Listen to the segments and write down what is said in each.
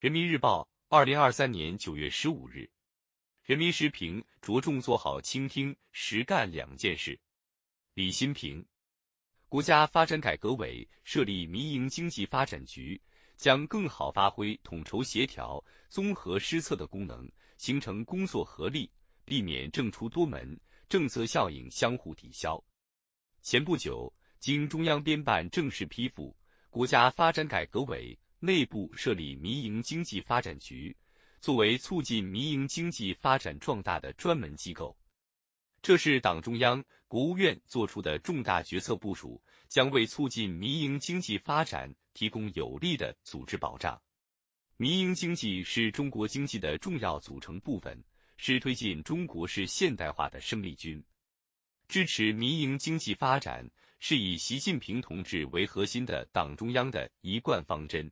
人民日报，二零二三年九月十五日。人民时评：着重做好倾听、实干两件事。李新平，国家发展改革委设立民营经济发展局，将更好发挥统筹协调、综合施策的功能，形成工作合力，避免政出多门、政策效应相互抵消。前不久，经中央编办正式批复，国家发展改革委。内部设立民营经济发展局，作为促进民营经济发展壮大的专门机构。这是党中央、国务院作出的重大决策部署，将为促进民营经济发展提供有力的组织保障。民营经济是中国经济的重要组成部分，是推进中国式现代化的生力军。支持民营经济发展，是以习近平同志为核心的党中央的一贯方针。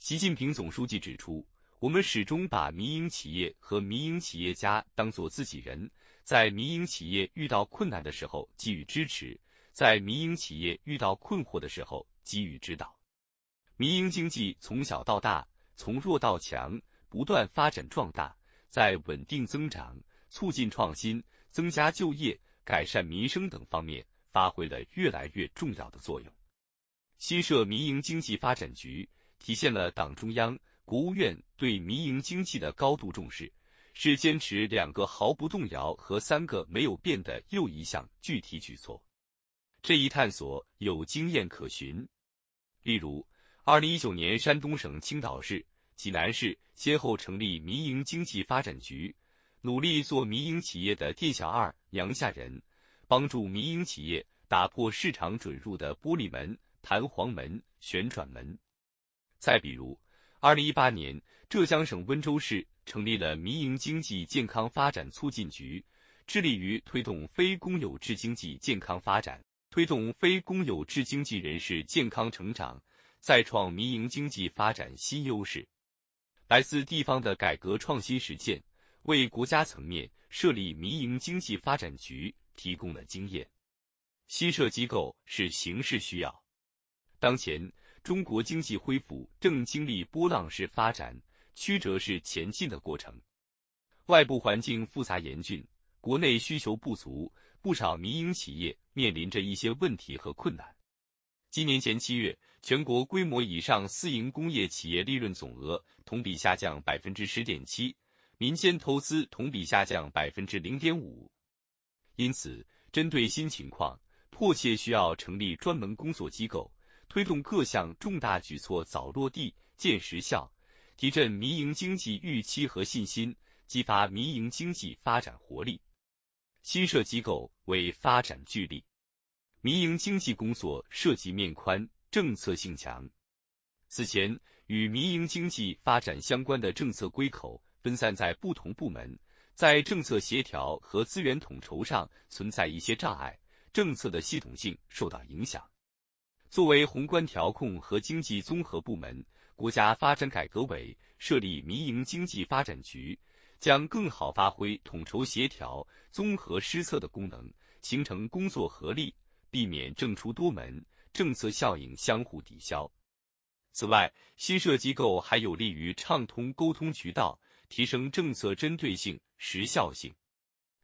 习近平总书记指出，我们始终把民营企业和民营企业家当作自己人，在民营企业遇到困难的时候给予支持，在民营企业遇到困惑的时候给予指导。民营经济从小到大，从弱到强，不断发展壮大，在稳定增长、促进创新、增加就业、改善民生等方面发挥了越来越重要的作用。新设民营经济发展局。体现了党中央、国务院对民营经济的高度重视，是坚持两个毫不动摇和三个没有变的又一项具体举措。这一探索有经验可循。例如，二零一九年，山东省青岛市、济南市先后成立民营经济发展局，努力做民营企业的店小二、娘家人，帮助民营企业打破市场准入的玻璃门、弹簧门、旋转门。再比如，二零一八年，浙江省温州市成立了民营经济健康发展促进局，致力于推动非公有制经济健康发展，推动非公有制经济人士健康成长，再创民营经济发展新优势。来自地方的改革创新实践，为国家层面设立民营经济发展局提供了经验。新设机构是形势需要，当前。中国经济恢复正经历波浪式发展、曲折式前进的过程，外部环境复杂严峻，国内需求不足，不少民营企业面临着一些问题和困难。今年前七月，全国规模以上私营工业企业利润总额同比下降百分之十点七，民间投资同比下降百分之零点五。因此，针对新情况，迫切需要成立专门工作机构。推动各项重大举措早落地、见实效，提振民营经济预期和信心，激发民营经济发展活力。新设机构为发展聚力。民营经济工作涉及面宽、政策性强。此前，与民营经济发展相关的政策归口分散在不同部门，在政策协调和资源统筹上存在一些障碍，政策的系统性受到影响。作为宏观调控和经济综合部门，国家发展改革委设立民营经济发展局，将更好发挥统筹协调、综合施策的功能，形成工作合力，避免政出多门、政策效应相互抵消。此外，新设机构还有利于畅通沟通渠道，提升政策针对性、时效性。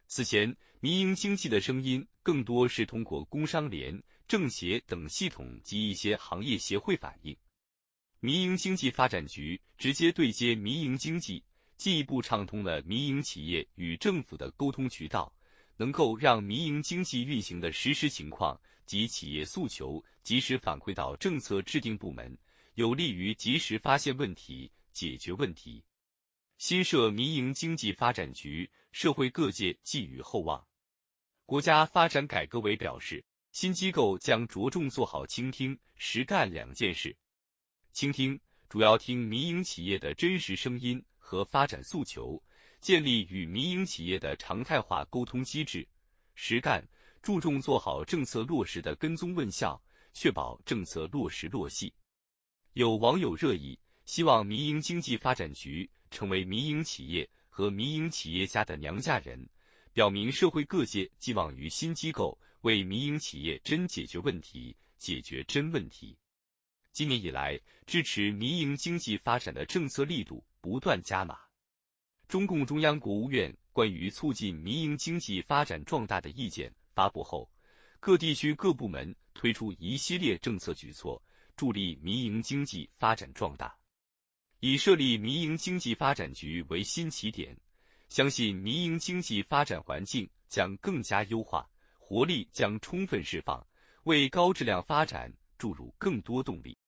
此前，民营经济的声音更多是通过工商联。政协等系统及一些行业协会反映，民营经济发展局直接对接民营经济，进一步畅通了民营企业与政府的沟通渠道，能够让民营经济运行的实时情况及企业诉求及时反馈到政策制定部门，有利于及时发现问题、解决问题。新设民营经济发展局，社会各界寄予厚望。国家发展改革委表示。新机构将着重做好倾听、实干两件事。倾听主要听民营企业的真实声音和发展诉求，建立与民营企业的常态化沟通机制；实干注重做好政策落实的跟踪问效，确保政策落实落细。有网友热议，希望民营经济发展局成为民营企业和民营企业家的娘家人，表明社会各界寄望于新机构。为民营企业真解决问题，解决真问题。今年以来，支持民营经济发展的政策力度不断加码。中共中央、国务院关于促进民营经济发展壮大的意见发布后，各地区各部门推出一系列政策举措，助力民营经济发展壮大。以设立民营经济发展局为新起点，相信民营经济发展环境将更加优化，活力将充分释放，为高质量发展注入更多动力。